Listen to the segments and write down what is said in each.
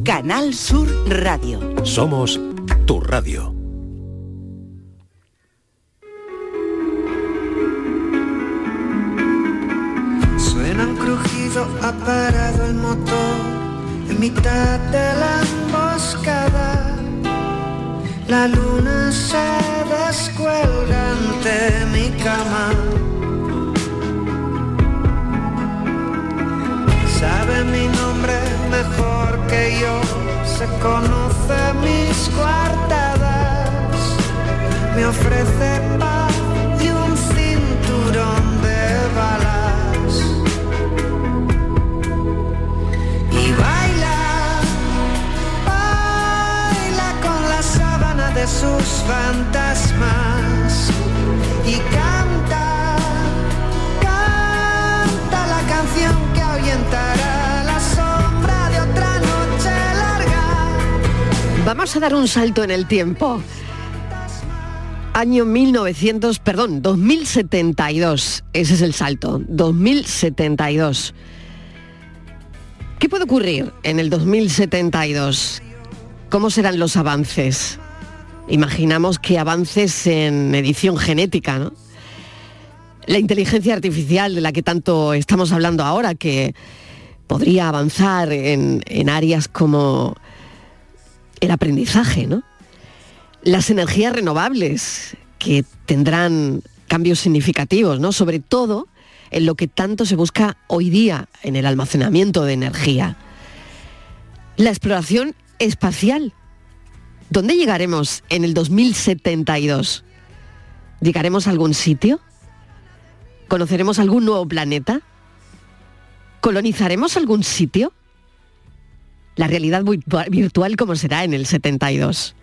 Canal Sur Radio. Somos tu radio. Suena un crujido, ha parado el motor en mitad de la emboscada. La luna se descuelga ante mi cama. Yo, se conoce mis coartadas, me ofrece paz y un cinturón de balas. Y baila, baila con la sábana de sus fantasmas y canta, canta la canción que ahuyentará Vamos a dar un salto en el tiempo. Año 1900, perdón, 2072. Ese es el salto. 2072. ¿Qué puede ocurrir en el 2072? ¿Cómo serán los avances? Imaginamos que avances en edición genética, ¿no? La inteligencia artificial de la que tanto estamos hablando ahora, que podría avanzar en, en áreas como el aprendizaje, ¿no? Las energías renovables, que tendrán cambios significativos, ¿no? Sobre todo en lo que tanto se busca hoy día en el almacenamiento de energía. La exploración espacial. ¿Dónde llegaremos en el 2072? ¿Llegaremos a algún sitio? ¿Conoceremos algún nuevo planeta? ¿Colonizaremos algún sitio? La realidad virtua- virtual como será en el 72.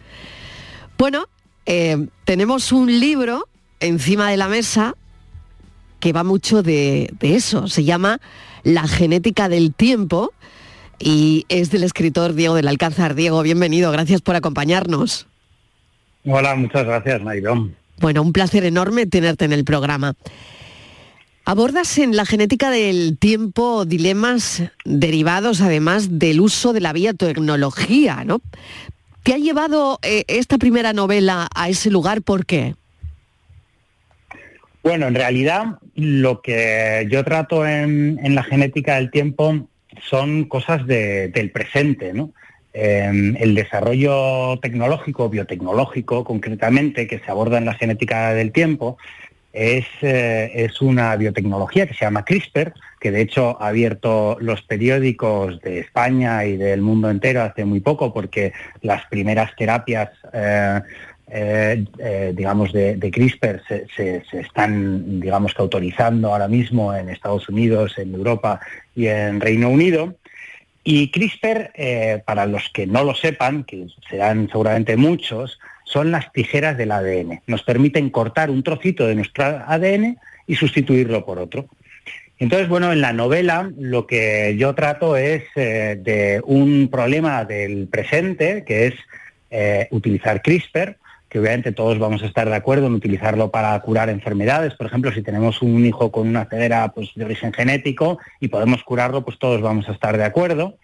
Bueno, eh, tenemos un libro encima de la mesa que va mucho de, de eso. Se llama La genética del tiempo y es del escritor Diego del Alcázar. Diego, bienvenido, gracias por acompañarnos. Hola, muchas gracias, Maidón. Bueno, un placer enorme tenerte en el programa. Abordas en la genética del tiempo dilemas derivados además del uso de la biotecnología, ¿no? ¿Qué ha llevado eh, esta primera novela a ese lugar? ¿Por qué? Bueno, en realidad lo que yo trato en, la genética del tiempo son cosas de- del presente. Eh, el desarrollo tecnológico, biotecnológico concretamente, que se aborda en la genética del tiempo, es, eh, es una biotecnología que se llama CRISPR, que de hecho ha abierto los periódicos de España y del mundo entero hace muy poco, porque las primeras terapias, eh, eh, eh, digamos, de, CRISPR se, se- se están, digamos, que autorizando ahora mismo en Estados Unidos, en Europa y en Reino Unido. Y CRISPR, para los que no lo sepan, que serán seguramente muchos, son las tijeras del ADN. Nos permiten cortar un trocito de nuestro ADN y sustituirlo por otro. Entonces, bueno, en la novela lo que yo trato es eh, de un problema del presente, que es eh, utilizar CRISPR, que obviamente todos vamos a estar de acuerdo en utilizarlo para curar enfermedades. Por ejemplo, si tenemos un hijo con una cedera pues, de origen genético y podemos curarlo, pues todos vamos a estar de acuerdo.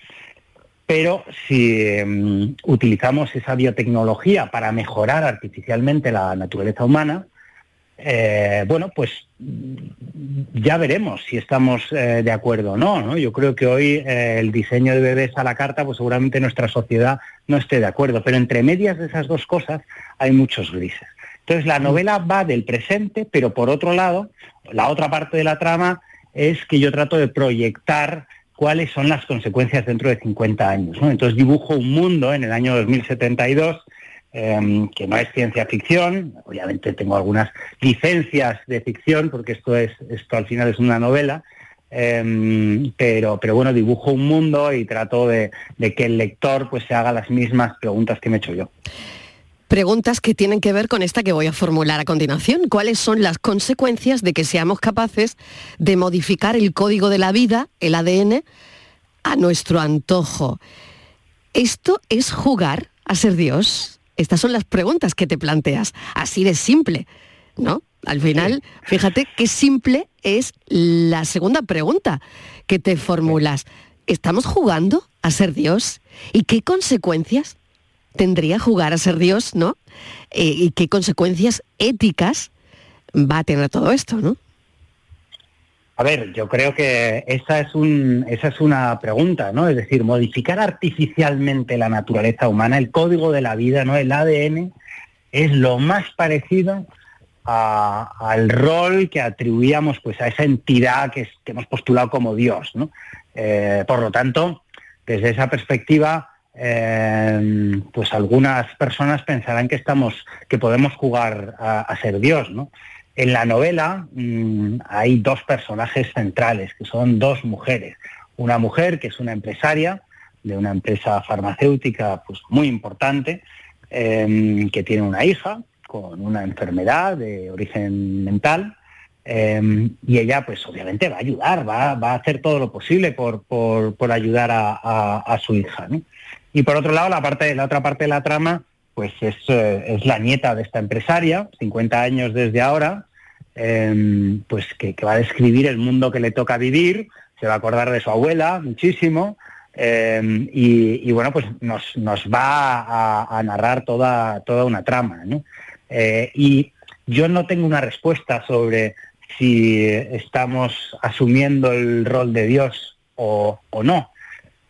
Pero si em, utilizamos esa biotecnología para mejorar artificialmente la naturaleza humana, eh, bueno, pues mm, ya veremos si estamos eh, de acuerdo o no, ¿no? Yo creo que hoy eh, el diseño de bebés a la carta, pues seguramente nuestra sociedad no esté de acuerdo, pero entre medias de esas dos cosas hay muchos grises. Entonces la novela va del presente, pero por otro lado, la otra parte de la trama es que yo trato de proyectar cuáles son las consecuencias dentro de 50 años. Entonces dibujo un mundo en el año 2072 eh, que no es ciencia ficción, obviamente tengo algunas licencias de ficción, porque esto es, esto al final es una novela, eh, pero, pero bueno, dibujo un mundo y trato de, de que el lector pues se haga las mismas preguntas que me he hecho yo. Preguntas que tienen que ver con esta que voy a formular a continuación. ¿Cuáles son las consecuencias de que seamos capaces de modificar el código de la vida, el ADN, a nuestro antojo? ¿Esto es jugar a ser Dios? Estas son las preguntas que te planteas. Así de simple, ¿no? Al final, fíjate qué simple es la segunda pregunta que te formulas. ¿estamos jugando a ser Dios? ¿Y qué consecuencias tendría jugar a ser Dios, ¿no? Eh, ¿Y qué consecuencias éticas va a tener todo esto, ¿no? A ver, yo creo que esa es, un, esa es una pregunta, ¿no? Es decir, modificar artificialmente la naturaleza humana, el código de la vida, ¿no? El ADN es lo más parecido al rol que atribuíamos pues, a esa entidad que, hemos postulado como Dios, ¿no? Eh, por lo tanto, desde esa perspectiva, eh, pues algunas personas pensarán que estamos, que podemos jugar a, a ser Dios, ¿no? En la novela mm, hay dos personajes centrales, que son dos mujeres. Una mujer que es una empresaria de una empresa farmacéutica pues, muy importante, em, que tiene una hija con una enfermedad de origen mental, em, y ella pues obviamente va a ayudar, va, a hacer todo lo posible por, ayudar a, su hija. Y por otro lado, la, otra parte de la trama pues eh, es, la nieta de esta empresaria, 50 años desde ahora, em, pues que, va a describir el mundo que le toca vivir, se va a acordar de su abuela muchísimo, em, y, bueno, pues nos, va a, narrar toda, toda una trama. Eh, y yo no tengo una respuesta sobre si estamos asumiendo el rol de Dios o no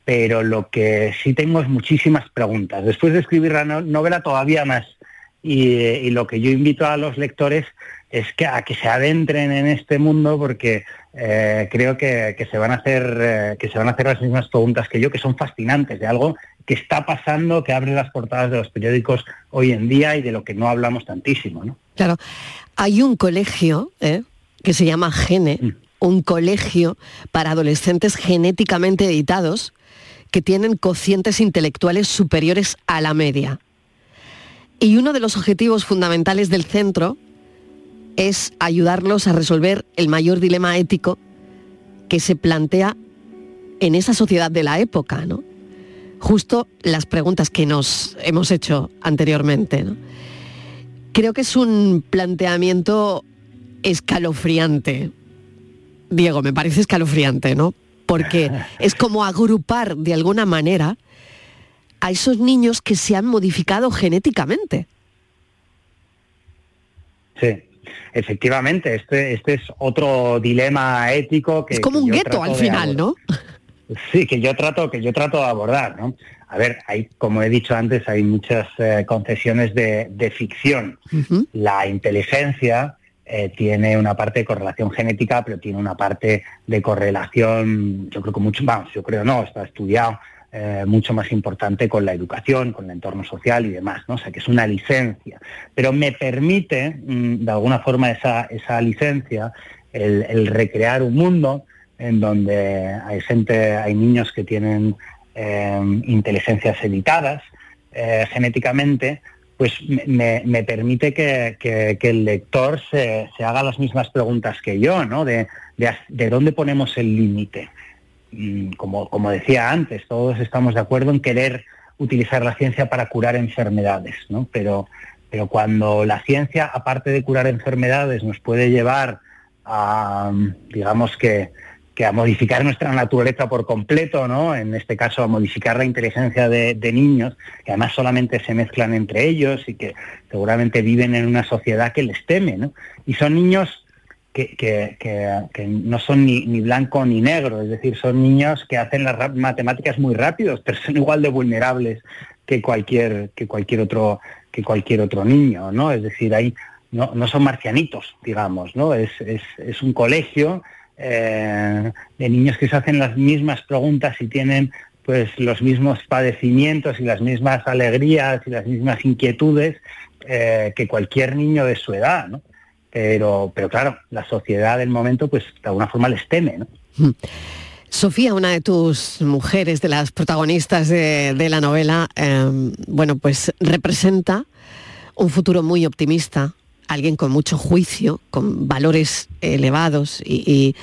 pero lo que sí tengo es muchísimas preguntas. Después de escribir la novela todavía más. Y, lo que yo invito a los lectores es que a que se adentren en este mundo porque eh, creo que, se van a hacer eh, que se van a hacer las mismas preguntas que yo, que son fascinantes, de algo que está pasando, que abre las portadas de los periódicos hoy en día y de lo que no hablamos tantísimo. ¿no? Claro, hay un colegio ¿eh? que se llama Gene, mm. Un colegio para adolescentes genéticamente editados que tienen cocientes intelectuales superiores a la media. Y uno de los objetivos fundamentales del centro es ayudarlos a resolver el mayor dilema ético que se plantea en esa sociedad de la época, ¿no? Justo las preguntas que nos hemos hecho anteriormente. Creo que es un planteamiento escalofriante. Diego, me parece escalofriante, ¿no? porque es como agrupar de alguna manera a esos niños que se han modificado genéticamente. Sí, efectivamente, este, este es otro dilema ético que... Es como un gueto al final, ¿no? Sí, que yo trato, que yo trato de abordar, ¿no? A ver, hay, como he dicho antes, hay muchas eh, concesiones de, ficción. La inteligencia eh, tiene una parte de correlación genética, pero tiene una parte de correlación, yo creo que mucho más, yo creo no, está estudiado, eh, mucho más importante con la educación, con el entorno social y demás, ¿no? O sea, que es una licencia. Pero me permite, mm, de alguna forma, esa, esa licencia, el, recrear un mundo en donde hay gente, hay niños que tienen eh, inteligencias editadas genéticamente, pues me, permite que, el lector se, haga las mismas preguntas que yo, ¿no? De, dónde ponemos el límite. Mm, como, como decía antes, todos estamos de acuerdo en querer utilizar la ciencia para curar enfermedades, ¿no? Pero, pero cuando la ciencia, aparte de curar enfermedades, nos puede llevar a, digamos que, que a modificar nuestra naturaleza por completo, ¿no? En este caso a modificar la inteligencia de, niños, que además solamente se mezclan entre ellos y que seguramente viven en una sociedad que les teme, ¿no? Y son niños que, no son ni, blanco ni negro, es decir, son niños que hacen las matemáticas muy rápidos, pero son igual de vulnerables que cualquier, que cualquier otro, que cualquier otro niño, ¿no? Es decir, ahí no, no son marcianitos, digamos, ¿no? Es, es, es un colegio eh, de niños que se hacen las mismas preguntas y tienen pues los mismos padecimientos y las mismas alegrías y las mismas inquietudes eh, que cualquier niño de su edad, ¿no? Pero, pero claro, la sociedad del momento pues de alguna forma les teme. Hmm. Sofía, una de tus mujeres, de las protagonistas de, la novela, eh, bueno, pues representa un futuro muy optimista, alguien con mucho juicio, con valores elevados y,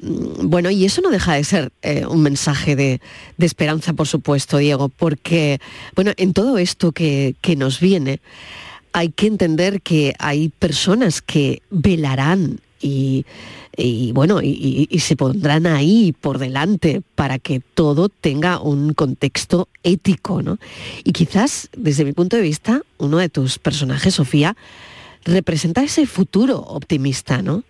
mm, bueno, y eso no deja de ser eh, un mensaje de, esperanza, por supuesto, Diego, porque bueno, en todo esto que, nos viene hay que entender que hay personas que velarán y, bueno, y, se pondrán ahí por delante para que todo tenga un contexto ético, ¿no? Y quizás, desde mi punto de vista, uno de tus personajes, Sofía, representa ese futuro optimista, ¿no?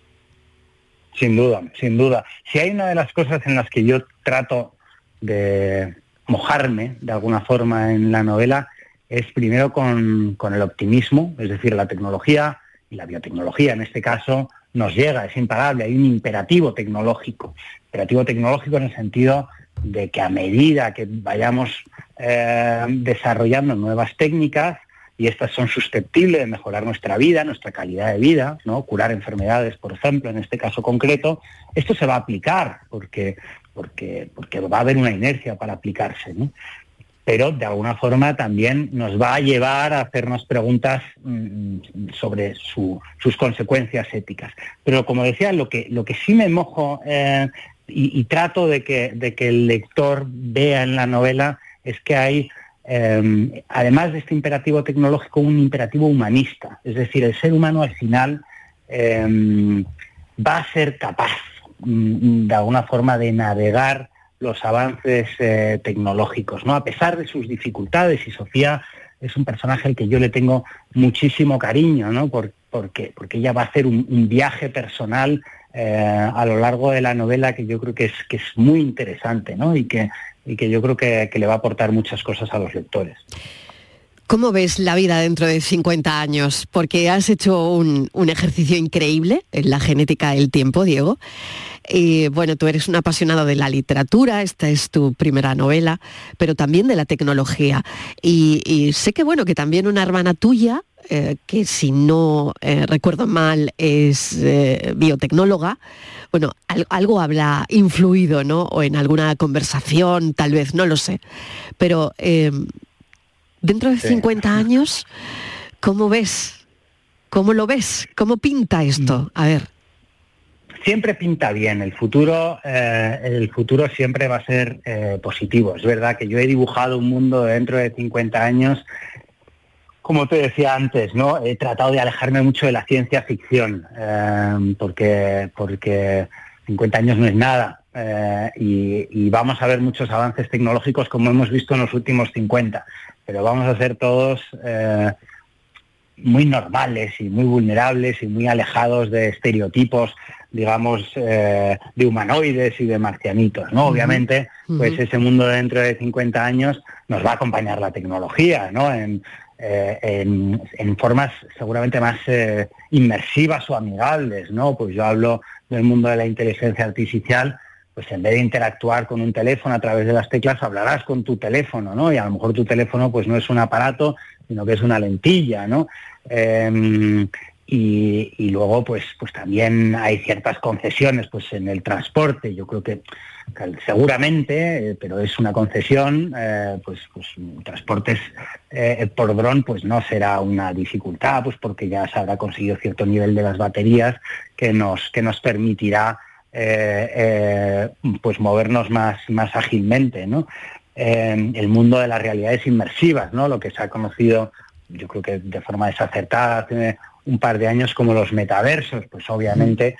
Sin duda, sin duda. Si hay una de las cosas en las que yo trato de mojarme de alguna forma en la novela, es primero con, el optimismo, es decir, la tecnología y la biotecnología en este caso nos llega, es imparable, hay un imperativo tecnológico, imperativo tecnológico en el sentido de que a medida que vayamos eh, desarrollando nuevas técnicas, y estas son susceptibles de mejorar nuestra vida, nuestra calidad de vida, ¿no? curar enfermedades, por ejemplo, en este caso concreto, esto se va a aplicar porque, porque, porque va a haber una inercia para aplicarse. Pero de alguna forma también nos va a llevar a hacernos preguntas mm, sobre sus consecuencias éticas. Pero como decía, lo que, lo que sí me mojo eh, y, y, trato de que, de que el lector vea en la novela es que hay Em, además de este imperativo tecnológico, un imperativo humanista. Es decir, el ser humano al final em, va a ser capaz mm, de alguna forma de navegar los avances eh, tecnológicos, ¿no? A pesar de sus dificultades, y Sofía es un personaje al que yo le tengo muchísimo cariño, ¿no? porque, porque ella va a hacer un, viaje personal eh, a lo largo de la novela que yo creo que es, que es muy interesante, ¿no? Y que y que yo creo que, le va a aportar muchas cosas a los lectores. ¿Cómo ves la vida dentro de 50 años? Porque has hecho un, ejercicio increíble en la genética del tiempo, Diego. Y bueno, tú eres un apasionado de la literatura, esta es tu primera novela, pero también de la tecnología. Y, sé que bueno, que también una hermana tuya, eh, que si no eh, recuerdo mal es eh, biotecnóloga, bueno, algo habrá influido, ¿no? O en alguna conversación, tal vez, no lo sé. Pero em, dentro de 50 años, ¿cómo ves? ¿Cómo lo ves? ¿Cómo pinta esto? Mm. A ver. Siempre pinta bien. El futuro, el futuro siempre va a ser positivo. Es verdad que yo he dibujado un mundo dentro de 50 años como te decía antes, ¿no? He tratado de alejarme mucho de la ciencia ficción, eh, porque, porque 50 años no es nada. Eh, y, vamos a ver muchos avances tecnológicos como hemos visto en los últimos 50, pero vamos a ser todos eh, muy normales y muy vulnerables y muy alejados de estereotipos, digamos, de humanoides y de marcianitos, ¿no? Obviamente, pues ese mundo dentro de 50 años nos va a acompañar la tecnología, ¿no? Eh, en, formas seguramente más eh, inmersivas o amigables, ¿no? Pues yo hablo del mundo de la inteligencia artificial, pues en vez de interactuar con un teléfono a través de las teclas, hablarás con tu teléfono, ¿no? Y a lo mejor tu teléfono pues no es un aparato, sino que es una lentilla, ¿no? Em, y, luego pues pues también hay ciertas concesiones pues en el transporte yo creo que, seguramente eh, pero es una concesión eh, pues pues transportes eh, por dron pues no será una dificultad pues porque ya se habrá conseguido cierto nivel de las baterías que nos que nos permitirá pues movernos más más ágilmente no el mundo de las realidades inmersivas no lo que se ha conocido yo creo que de forma desacertada un par de años como los metaversos, pues obviamente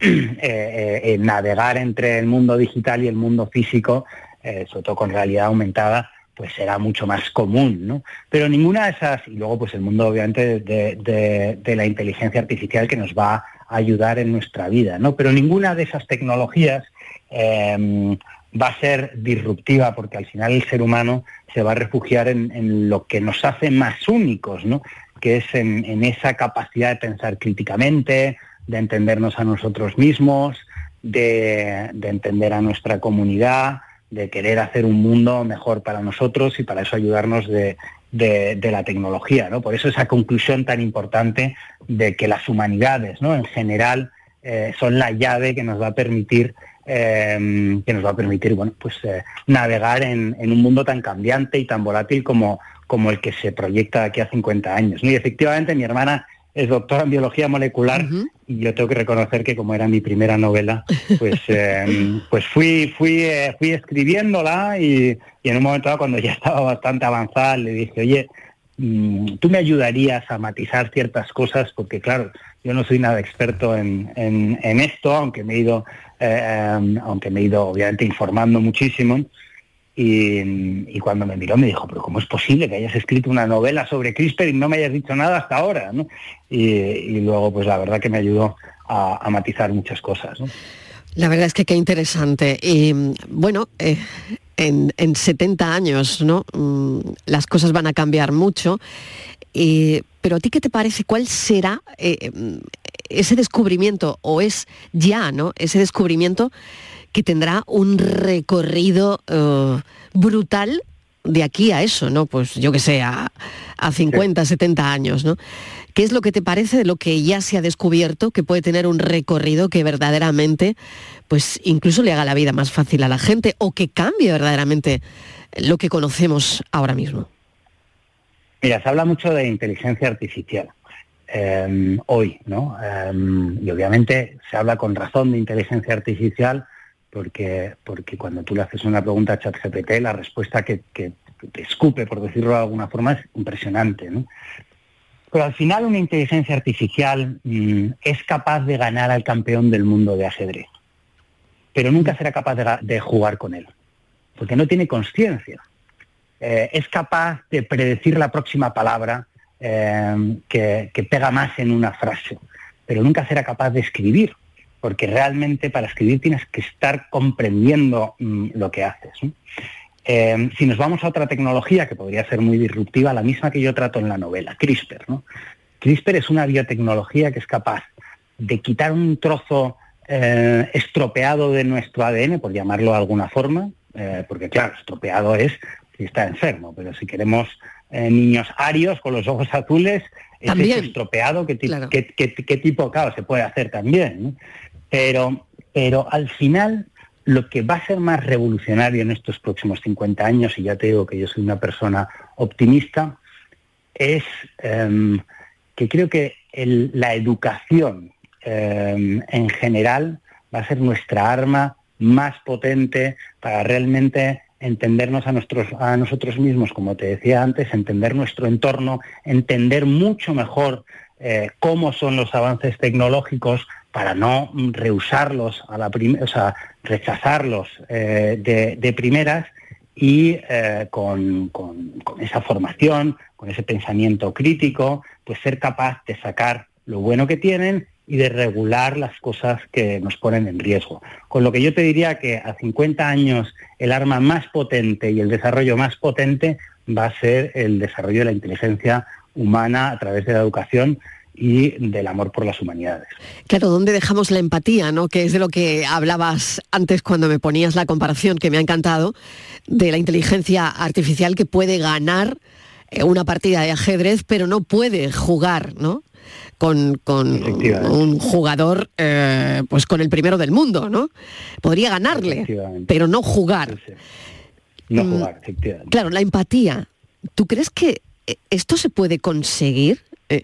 eh, navegar entre el mundo digital y el mundo físico, eh, sobre todo con realidad aumentada, pues será mucho más común, ¿no? Pero ninguna de esas, y luego pues el mundo obviamente de, la inteligencia artificial que nos va a ayudar en nuestra vida, ¿no? Pero ninguna de esas tecnologías em, va a ser disruptiva porque al final el ser humano se va a refugiar en, en, lo que nos hace más únicos, ¿no? que es en, esa capacidad de pensar críticamente, de entendernos a nosotros mismos, de, entender a nuestra comunidad, de querer hacer un mundo mejor para nosotros y para eso ayudarnos de, la tecnología. ¿no? Por eso esa conclusión tan importante de que las humanidades ¿no? en general eh, son la llave que nos va a permitir eh, que nos va a permitir bueno, pues, eh, navegar en, en, un mundo tan cambiante y tan volátil como, como el que se proyecta aquí a 50 años. Y efectivamente mi hermana es doctora en biología molecular y yo tengo que reconocer que como era mi primera novela, pues, em, pues fui, fui, eh, fui escribiéndola y, en un momento dado, cuando ya estaba bastante avanzada le dije, oye, mm, tú me ayudarías a matizar ciertas cosas, porque claro, yo no soy nada experto en, esto, aunque me he ido, eh, em, aunque me he ido obviamente informando muchísimo. Y, cuando me miró me dijo, pero ¿cómo es posible que hayas escrito una novela sobre CRISPR y no me hayas dicho nada hasta ahora? Y, luego, pues la verdad que me ayudó a, matizar muchas cosas. La verdad es que qué interesante. Y bueno, eh, en, 70 años, ¿no? Mm, las cosas van a cambiar mucho. pero a ti qué te parece, ¿cuál será eh, ese descubrimiento o es ya, ¿no? Ese descubrimiento que tendrá un recorrido eh, brutal de aquí a eso, ¿no? Pues yo que sé, a, 50, 70 años, ¿no? ¿Qué es lo que te parece de lo que ya se ha descubierto que puede tener un recorrido que verdaderamente, pues incluso le haga la vida más fácil a la gente o que cambie verdaderamente lo que conocemos ahora mismo? Mira, se habla mucho de inteligencia artificial. Em, hoy, ¿no? Em, y obviamente se habla con razón de inteligencia artificial porque, porque cuando tú le haces una pregunta a ChatGPT, la respuesta que, te escupe, por decirlo de alguna forma, es impresionante. Pero al final una inteligencia artificial mm, es capaz de ganar al campeón del mundo de ajedrez, pero nunca será capaz de, jugar con él, porque no tiene conciencia. Eh, es capaz de predecir la próxima palabra eh, que pega más en una frase, pero nunca será capaz de escribir porque realmente para escribir tienes que estar comprendiendo mm, lo que haces. Eh, si nos vamos a otra tecnología que podría ser muy disruptiva, la misma que yo trato en la novela, CRISPR. CRISPR es una biotecnología que es capaz de quitar un trozo eh, estropeado de nuestro ADN, por llamarlo de alguna forma, eh, porque claro, estropeado es si está enfermo, pero si queremos niños arios con los ojos azules, es estropeado, ¿qué, tipo, claro, se puede hacer también? Pero, pero al final lo que va a ser más revolucionario en estos próximos 50 años, y ya te digo que yo soy una persona optimista, es em, que creo que la educación em, en general va a ser nuestra arma más potente para realmente entendernos a, a nosotros mismos, como te decía antes, entender nuestro entorno, entender mucho mejor eh, cómo son los avances tecnológicos para no rehusarlos a la o sea, rechazarlos eh, de, primeras y eh, con, esa formación, con ese pensamiento crítico, pues ser capaz de sacar lo bueno que tienen y de regular las cosas que nos ponen en riesgo. Con lo que yo te diría que a 50 años el arma más potente y el desarrollo más potente va a ser el desarrollo de la inteligencia humana a través de la educación y del amor por las humanidades. Claro, ¿dónde dejamos la empatía, no? Que es de lo que hablabas antes cuando me ponías la comparación, que me ha encantado, de la inteligencia artificial que puede ganar eh, una partida de ajedrez, pero no puede jugar, ¿no? Con, un jugador, eh, pues con el primero del mundo, ¿no? Podría ganarle, pero no jugar. No mm, jugar, efectivamente. Claro, la empatía. ¿Tú crees que eh, esto se puede conseguir? Eh,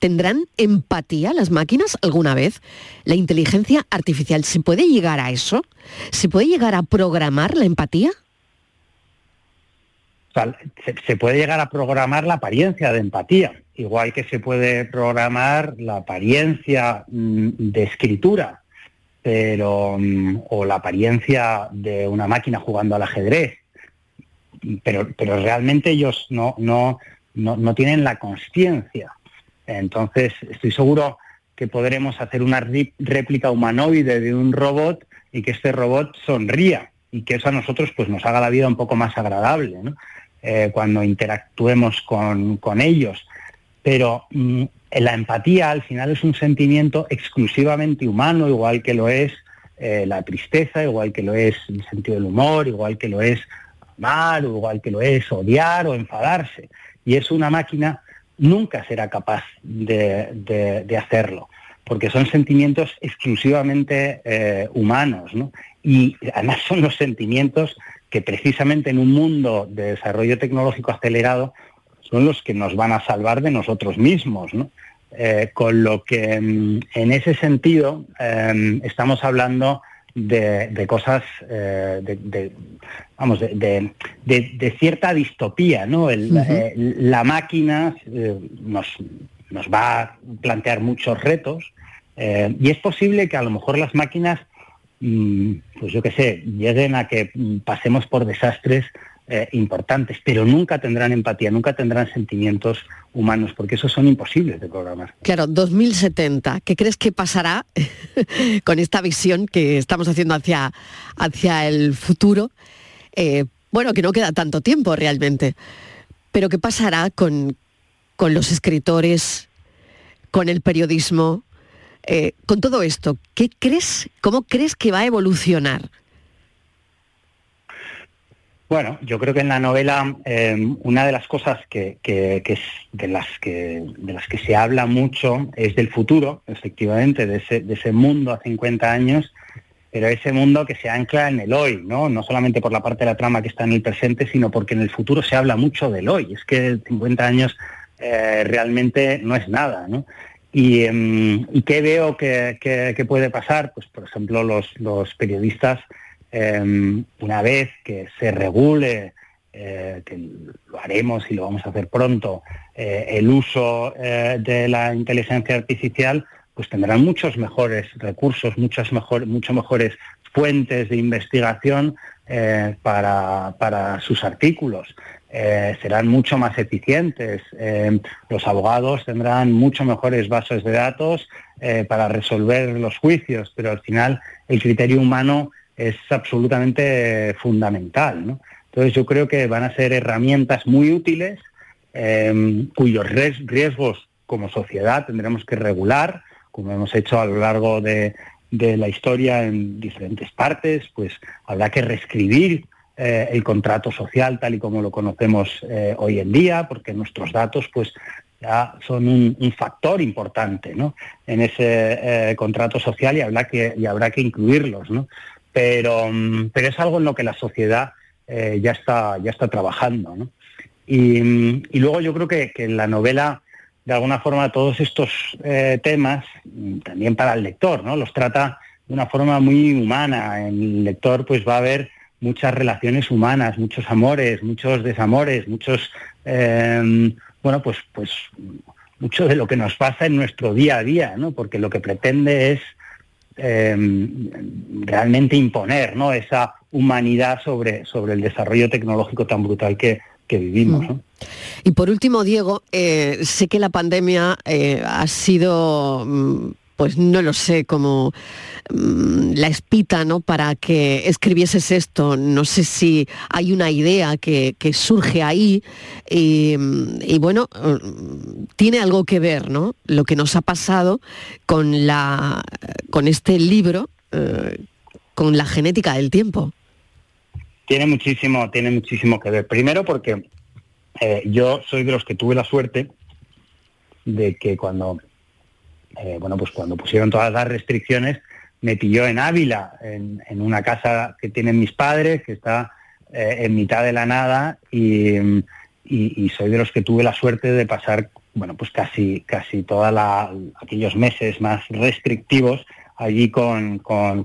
¿Tendrán empatía las máquinas alguna vez? ¿La inteligencia artificial se puede llegar a eso? ¿Se puede llegar a programar la empatía? se, puede llegar a programar la apariencia de empatía, igual que se puede programar la apariencia mm, de escritura, pero mm, o la apariencia de una máquina jugando al ajedrez. Pero, pero realmente ellos no, no, no, tienen la conciencia. Entonces, estoy seguro que podremos hacer una réplica humanoide de un robot y que este robot sonría y que eso a nosotros pues, nos haga la vida un poco más agradable eh, cuando interactuemos con, ellos. Pero mm, la empatía al final es un sentimiento exclusivamente humano, igual que lo es eh, la tristeza, igual que lo es el sentido del humor, igual que lo es amar, igual que lo es odiar o enfadarse y es una máquina, nunca será capaz de, hacerlo, porque son sentimientos exclusivamente eh, humanos, Y además son los sentimientos que precisamente en un mundo de desarrollo tecnológico acelerado son los que nos van a salvar de nosotros mismos, eh, con lo que mm, en ese sentido em, estamos hablando de, cosas, eh, de, vamos, de, cierta distopía, ¿no? Eh, la máquina eh, nos, nos, va a plantear muchos retos y es posible que a lo mejor las máquinas, mm, pues yo qué sé, lleguen a que pasemos por desastres importantes, pero nunca tendrán empatía, nunca tendrán sentimientos humanos, porque esos son imposibles de programar. Claro, 2070, ¿qué crees que pasará con esta visión que estamos haciendo hacia, hacia el futuro? Eh, bueno, que no queda tanto tiempo realmente, pero ¿qué pasará con, con los escritores, con el periodismo, eh, con todo esto? ¿Qué crees, cómo crees que va a evolucionar? Bueno, yo creo que en la novela em, una de las cosas que, de, las que, de las que se habla mucho es del futuro, efectivamente, de ese, de ese mundo a 50 años, pero ese mundo que se ancla en el hoy, ¿no? No solamente por la parte de la trama que está en el presente, sino porque en el futuro se habla mucho del hoy. Es que 50 años eh, realmente no es nada, ¿no? Y, em, qué veo que, puede pasar? Pues, por ejemplo, los periodistas Em, una vez que se regule, eh, que lo haremos y lo vamos a hacer pronto, eh, el uso eh, de la inteligencia artificial, pues tendrán muchos mejores recursos, muchas mejor, mucho mejores fuentes de investigación para, sus artículos. serán mucho más eficientes. Los abogados tendrán mucho mejores bases de datos para resolver los juicios, pero al final el criterio humano es absolutamente fundamental. Entonces yo creo que van a ser herramientas muy útiles em, cuyos riesgos como sociedad tendremos que regular, como hemos hecho a lo largo de, la historia en diferentes partes, pues habrá que reescribir eh, el contrato social tal y como lo conocemos eh, hoy en día, porque nuestros datos pues ya son un, factor importante ¿no? en ese eh, contrato social y habrá que, y habrá que incluirlos. ¿no? Pero, mm, pero es algo en lo que la sociedad eh, ya, está, ya está trabajando. ¿no? Y, mm, luego yo creo que, que, la novela, de alguna forma, todos estos eh, temas, mm, también para el lector, ¿no? los trata de una forma muy humana. El lector pues va a haber muchas relaciones humanas, muchos amores, muchos desamores, muchos, eh, bueno, pues, pues mucho de lo que nos pasa en nuestro día a día, ¿no? porque lo que pretende es Em, realmente imponer ¿no? esa humanidad sobre, sobre el desarrollo tecnológico tan brutal que, vivimos. Mm. Y por último, Diego, eh, sé que la pandemia eh, ha sido mm, pues no lo sé, como mm, la espita, ¿no? Para que escribieses esto. No sé si hay una idea que, surge ahí y, bueno, tiene algo que ver, ¿no? Lo que nos ha pasado con, la, con este libro, eh, con la genética del tiempo. Tiene muchísimo, tiene muchísimo que ver. Primero porque eh, yo soy de los que tuve la suerte de que cuando eh, bueno, pues cuando pusieron todas las restricciones, me pilló en Ávila, en, una casa que tienen mis padres, que está eh, en mitad de la nada, y, soy de los que tuve la suerte de pasar, bueno, pues casi, casi todos aquellos meses más restrictivos allí con,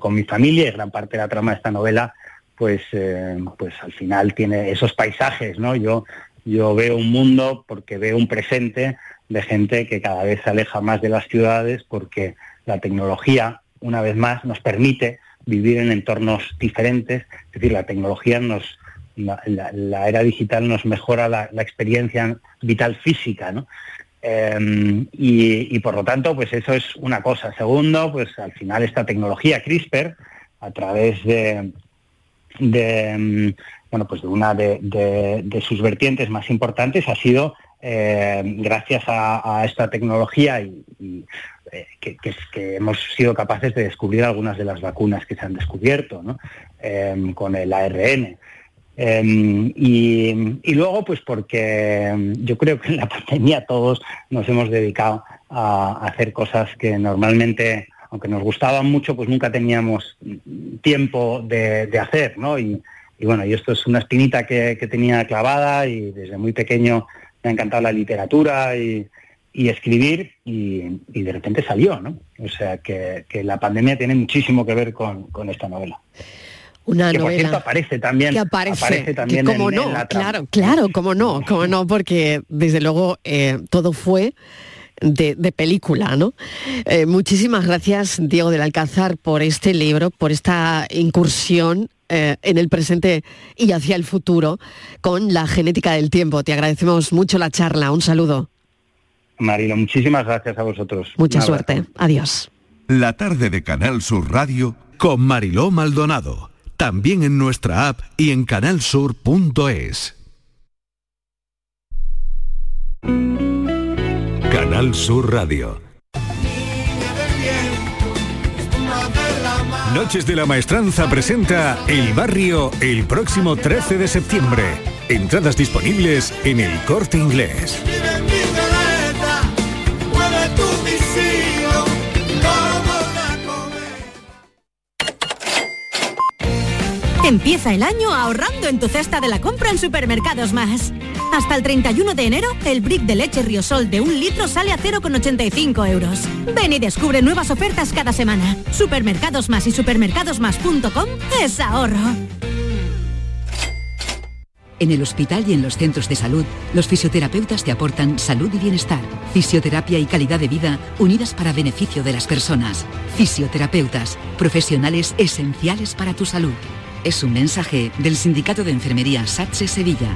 mi familia y gran parte de la trama de esta novela, pues, eh, pues al final tiene esos paisajes, ¿no? Yo, yo veo un mundo porque veo un presente de gente que cada vez se aleja más de las ciudades porque la tecnología, una vez más, nos permite vivir en entornos diferentes, es decir, la tecnología nos, la, era digital nos mejora la, experiencia vital física, ¿no? Em, y, por lo tanto, pues eso es una cosa. Segundo, pues al final esta tecnología CRISPR, a través de, em, bueno, pues de una de, sus vertientes más importantes, ha sido eh, gracias a, esta tecnología y, eh, que, hemos sido capaces de descubrir algunas de las vacunas que se han descubierto em, con el ARN. Em, y, luego, pues porque em, yo creo que en la pandemia todos nos hemos dedicado a, hacer cosas que normalmente, aunque nos gustaban mucho, pues nunca teníamos tiempo de, hacer, Y, bueno, y esto es una espinita que tenía clavada y desde muy pequeño me ha encantado la literatura y, y escribir y, de repente salió, ¿no? O sea que, la pandemia tiene muchísimo que ver con, esta novela. Una que, novela por cierto, aparece también, que aparece, también como no, claro, claro, como no, como no, porque desde luego eh, todo fue de, película, ¿no? Eh, muchísimas gracias, Diego del Alcázar, por este libro, por esta incursión eh, en el presente y hacia el futuro con la genética del tiempo. Te agradecemos mucho la charla. Un saludo. Marilo, muchísimas gracias a vosotros. Mucha suerte. Adiós. La tarde de Canal Sur Radio con Mariló Maldonado. También en nuestra app y en canalsur.es. Canal Sur Radio. Noches de la Maestranza presenta El Barrio el próximo 13 de septiembre. Entradas disponibles en el corte inglés. Empieza el año ahorrando en tu cesta de la compra en Supermercados Más. Hasta el 31 de enero, el brick de leche Riosol de un litro sale a 0,85 euros. Ven y descubre nuevas ofertas cada semana. Supermercados Más y supermercadosmás.com es ahorro. En el hospital y en los centros de salud, los fisioterapeutas te aportan salud y bienestar, fisioterapia y calidad de vida unidas para beneficio de las personas. Fisioterapeutas, profesionales esenciales para tu salud. Es un mensaje del Sindicato de Enfermería SATSE Sevilla.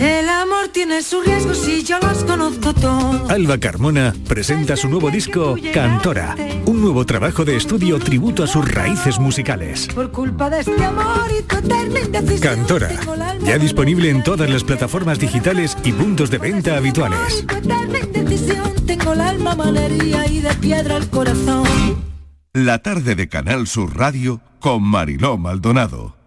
El amor tiene sus riesgos y yo los conozco todos. Alba Carmona presenta su nuevo disco Cantora, un nuevo trabajo de estudio tributo a sus raíces musicales. Por culpa de este amor y tu Cantora, ya disponible en todas las plataformas digitales y puntos de venta habituales. Tengo el alma y de piedra el corazón. La tarde de Canal Sur Radio con Mariló Maldonado.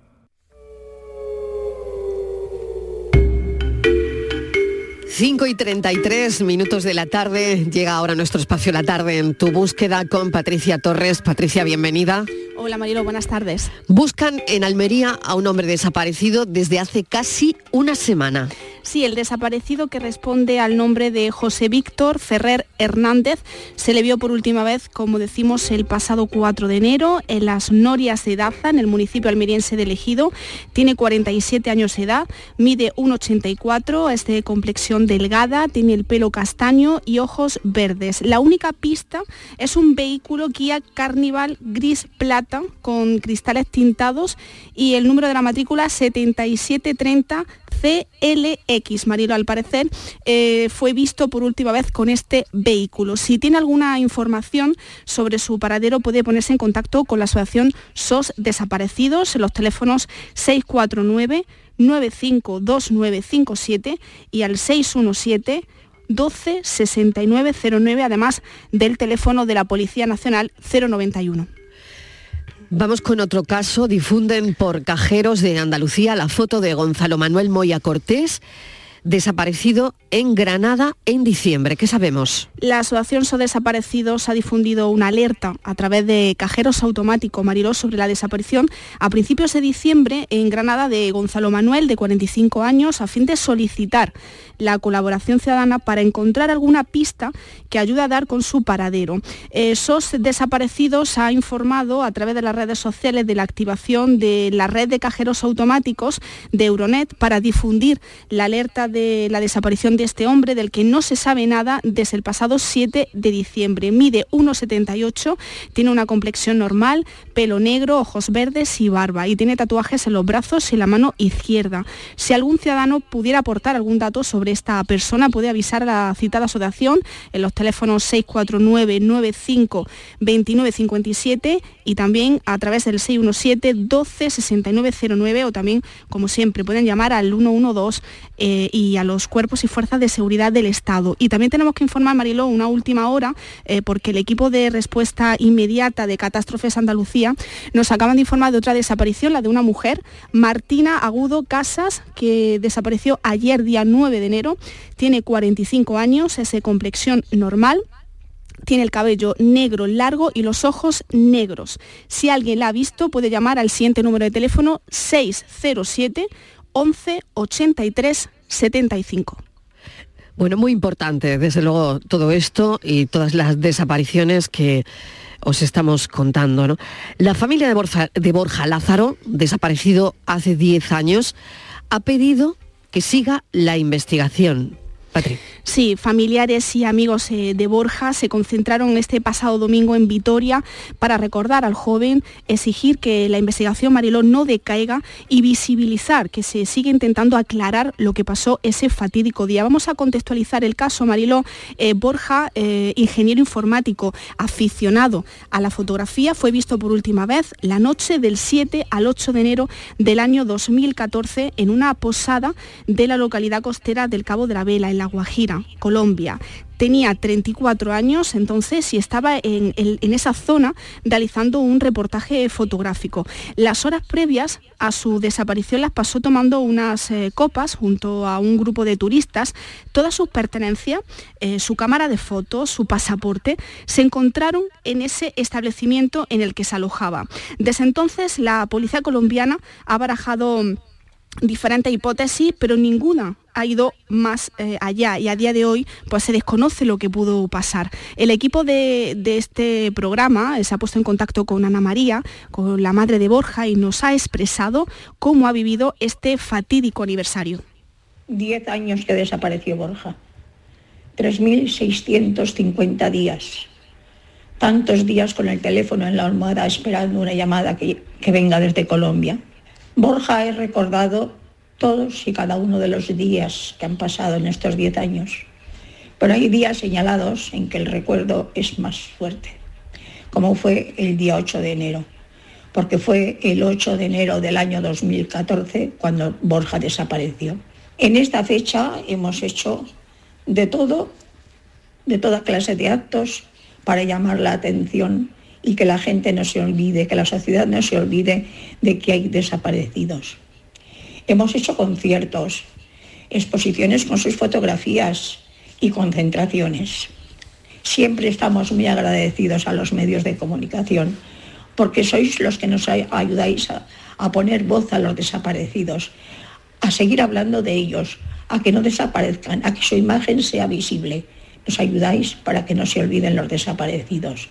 5 y 33 minutos de la tarde, llega ahora nuestro espacio La Tarde en tu búsqueda con Patricia Torres. Patricia, bienvenida. Hola Marilo, buenas tardes. Buscan en Almería a un hombre desaparecido desde hace casi una semana. Sí, el desaparecido que responde al nombre de José Víctor Ferrer Hernández se le vio por última vez, como decimos, el pasado 4 de enero en las Norias de Daza, en el municipio almeriense de Ejido. Tiene 47 años de edad, mide 1,84, es de complexión delgada, tiene el pelo castaño y ojos verdes. La única pista es un vehículo Kia Carnival gris plata con cristales tintados y el número de la matrícula 7730 CLX. Marilo, al parecer, eh, fue visto por última vez con este vehículo. Si tiene alguna información sobre su paradero, puede ponerse en contacto con la asociación SOS Desaparecidos en los teléfonos 649 952957 y al 617 12 6909, además del teléfono de la Policía Nacional 091. Vamos con otro caso. Difunden por cajeros de Andalucía la foto de Gonzalo Manuel Moya Cortés desaparecido en Granada en diciembre. ¿Qué sabemos? La Asociación So Desaparecidos ha difundido una alerta a través de cajeros automáticos Mariló sobre la desaparición a principios de diciembre en Granada de Gonzalo Manuel, de 45 años, a fin de solicitar la colaboración ciudadana para encontrar alguna pista que ayude a dar con su paradero. SOS Desaparecidos ha informado a través de las redes sociales de la activación de la red de cajeros automáticos de Euronet para difundir la alerta de la desaparición de este hombre del que no se sabe nada desde el pasado 7 de diciembre. Mide 1,78, tiene una complexión normal, pelo negro, ojos verdes y barba y tiene tatuajes en los brazos y la mano izquierda. Si algún ciudadano pudiera aportar algún dato sobre esta persona, puede avisar a la citada asociación en los teléfonos 649 95 2957 y también a través del 617 12 6909 o también, como siempre, pueden llamar al 112 eh, y a los cuerpos y de seguridad del Estado. Y también tenemos que informar, Mariló, una última hora, eh, porque el equipo de respuesta inmediata de Catástrofes Andalucía nos acaban de informar de otra desaparición, la de una mujer, Martina Agudo Casas, que desapareció ayer día 9 de enero, tiene 45 años, es de complexión normal, tiene el cabello negro largo y los ojos negros. Si alguien la ha visto, puede llamar al siguiente número de teléfono 607 11 83 75. Bueno, muy importante, desde luego, todo esto y todas las desapariciones que os estamos contando. ¿no? La familia de Borja, de Borja Lázaro, desaparecido hace 10 años, ha pedido que siga la investigación. Patri. Sí, familiares y amigos eh, de Borja se concentraron este pasado domingo en Vitoria para recordar al joven, exigir que la investigación Mariló no decaiga y visibilizar que se sigue intentando aclarar lo que pasó ese fatídico día. Vamos a contextualizar el caso, Mariló. Eh, Borja, eh, ingeniero informático, aficionado a la fotografía, fue visto por última vez la noche del 7 al 8 de enero del año 2014 en una posada de la localidad costera del Cabo de la Vela, en La Guajira. Colombia. Tenía 34 años entonces y estaba en, esa zona realizando un reportaje fotográfico. Las horas previas a su desaparición las pasó tomando unas eh, copas junto a un grupo de turistas. Todas sus pertenencias, eh, su cámara de fotos, su pasaporte, se encontraron en ese establecimiento en el que se alojaba. Desde entonces la policía colombiana ha barajado diferentes hipótesis, pero ninguna ha ido más eh, allá y a día de hoy pues se desconoce lo que pudo pasar. El equipo de, este programa eh, se ha puesto en contacto con Ana María, con la madre de Borja y nos ha expresado cómo ha vivido este fatídico aniversario. Diez años que desapareció Borja, 3.650 días, tantos días con el teléfono en la almohada esperando una llamada que, que venga desde Colombia Borja he recordado todos y cada uno de los días que han pasado en estos diez años, pero hay días señalados en que el recuerdo es más fuerte, como fue el día 8 de enero, porque fue el 8 de enero del año 2014 cuando Borja desapareció. En esta fecha hemos hecho de todo, de toda clase de actos para llamar la atención y que la gente no se olvide, que la sociedad no se olvide de que hay desaparecidos. Hemos hecho conciertos, exposiciones con sus fotografías y concentraciones. Siempre estamos muy agradecidos a los medios de comunicación porque sois los que nos ayudáis a, poner voz a los desaparecidos, a seguir hablando de ellos, a que no desaparezcan, a que su imagen sea visible. Nos ayudáis para que no se olviden los desaparecidos.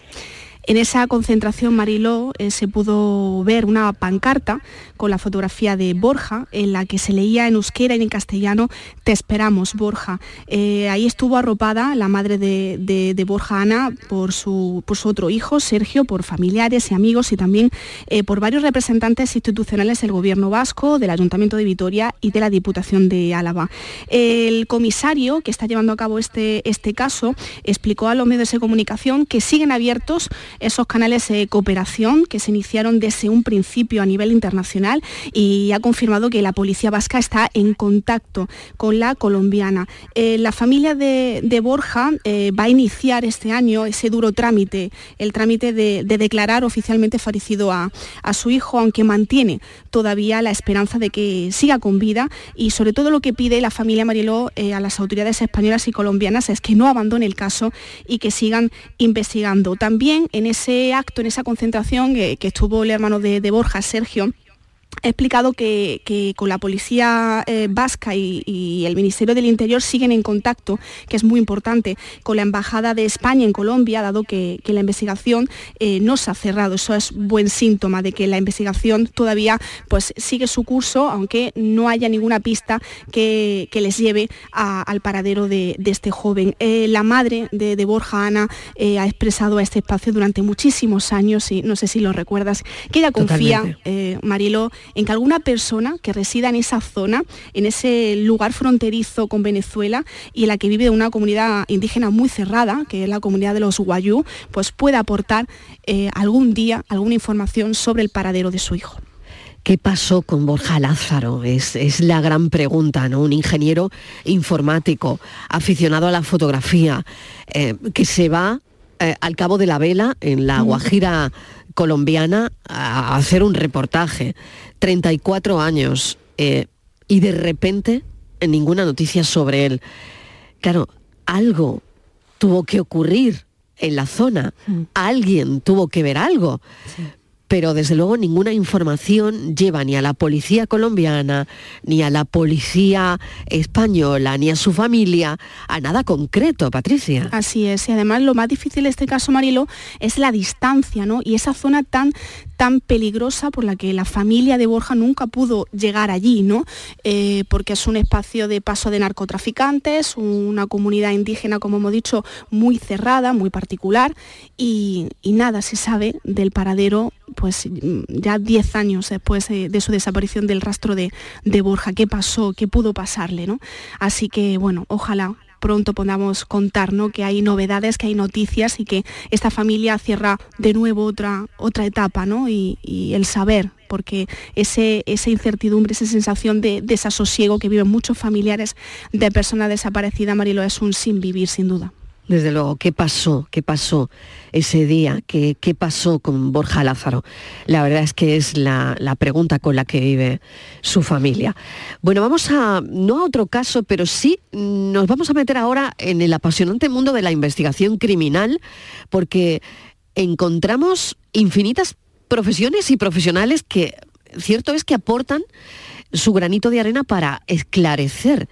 En esa concentración, Mariló, eh, se pudo ver una pancarta con la fotografía de Borja, en la que se leía en euskera y en castellano, Te esperamos, Borja. Eh, ahí estuvo arropada la madre de, Borja Ana por su, por su, otro hijo, Sergio, por familiares y amigos y también eh, por varios representantes institucionales del Gobierno vasco, del Ayuntamiento de Vitoria y de la Diputación de Álava. El comisario que está llevando a cabo este, este caso explicó a los medios de comunicación que siguen abiertos esos canales de cooperación que se iniciaron desde un principio a nivel internacional y ha confirmado que la policía vasca está en contacto con la colombiana. Eh, la familia de, Borja eh, va a iniciar este año ese duro trámite, el trámite de, declarar oficialmente fallecido a, su hijo, aunque mantiene todavía la esperanza de que siga con vida y sobre todo lo que pide la familia Mariló eh, a las autoridades españolas y colombianas es que no abandone el caso y que sigan investigando. También en ese acto, en esa concentración que, estuvo el hermano de, Borja, Sergio, ha explicado que, que, con la policía eh, vasca y, y, el Ministerio del Interior siguen en contacto, que es muy importante, con la Embajada de España en Colombia, dado que, que la investigación eh, no se ha cerrado. Eso es buen síntoma de que la investigación todavía pues, sigue su curso, aunque no haya ninguna pista que, que les lleve a, al paradero de, de, este joven. Eh, la madre de, de Borja Ana ha expresado a este espacio durante muchísimos años, y no sé si lo recuerdas, que ella confía, Marilo, en que alguna persona que resida en esa zona, en ese lugar fronterizo con Venezuela y en la que vive una comunidad indígena muy cerrada, que es la comunidad de los Guayú, pues pueda aportar eh, algún día alguna información sobre el paradero de su hijo. ¿Qué pasó con Borja Lázaro? Es, es, la gran pregunta, ¿no? Un ingeniero informático, aficionado a la fotografía, eh, que se va eh, al cabo de la vela en la Guajira colombiana a hacer un reportaje. 34 años eh, y de repente ninguna noticia sobre él. Claro, algo tuvo que ocurrir en la zona, mm. alguien tuvo que ver algo. Sí pero desde luego ninguna información lleva ni a la policía colombiana, ni a la policía española, ni a su familia, a nada concreto, Patricia. Así es, y además lo más difícil de este caso, Marilo, es la distancia, ¿no? Y esa zona tan tan peligrosa por la que la familia de Borja nunca pudo llegar allí, ¿no? Eh, porque es un espacio de paso de narcotraficantes, una comunidad indígena, como hemos dicho, muy cerrada, muy particular, y, y nada se sabe del paradero pues ya 10 años después de, su desaparición del rastro de, de, Borja, qué pasó, qué pudo pasarle, ¿no? Así que bueno, ojalá pronto podamos contar ¿no? que hay novedades, que hay noticias y que esta familia cierra de nuevo otra, otra etapa ¿no? y, el saber porque ese, esa incertidumbre, esa sensación de desasosiego que viven muchos familiares de personas desaparecidas, Marilo, es un sin vivir, sin duda. Desde luego, ¿qué pasó? ¿Qué pasó ese día? ¿Qué, pasó con Borja Lázaro? La verdad es que es la, la, pregunta con la que vive su familia. Bueno, vamos a, no a otro caso, pero sí nos vamos a meter ahora en el apasionante mundo de la investigación criminal, porque encontramos infinitas profesiones y profesionales que, cierto es que aportan su granito de arena para esclarecer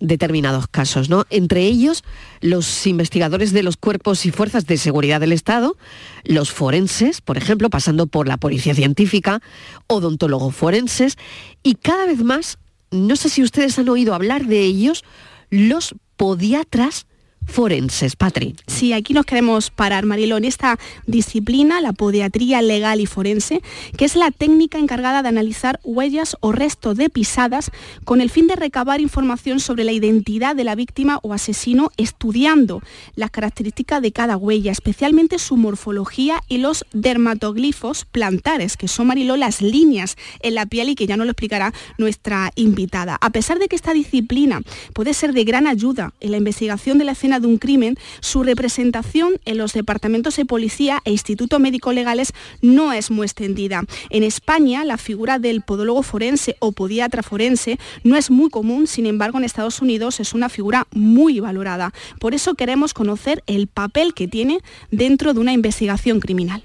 determinados casos, ¿no? Entre ellos, los investigadores de los cuerpos y fuerzas de seguridad del Estado, los forenses, por ejemplo, pasando por la policía científica, odontólogos forenses, y cada vez más, no sé si ustedes han oído hablar de ellos, los podiatras forenses, Patri. Sí, aquí nos queremos parar, Marilo, en esta disciplina, la podiatría legal y forense, que es la técnica encargada de analizar huellas o restos de pisadas con el fin de recabar información sobre la identidad de la víctima o asesino, estudiando las características de cada huella, especialmente su morfología y los dermatoglifos plantares, que son, Marilo, las líneas en la piel y que ya nos lo explicará nuestra invitada. A pesar de que esta disciplina puede ser de gran ayuda en la investigación de la escena de un crimen, su representación en los departamentos de policía e institutos médico legales no es muy extendida. En España, la figura del podólogo forense o podiatra forense no es muy común, sin embargo, en Estados Unidos es una figura muy valorada. Por eso queremos conocer el papel que tiene dentro de una investigación criminal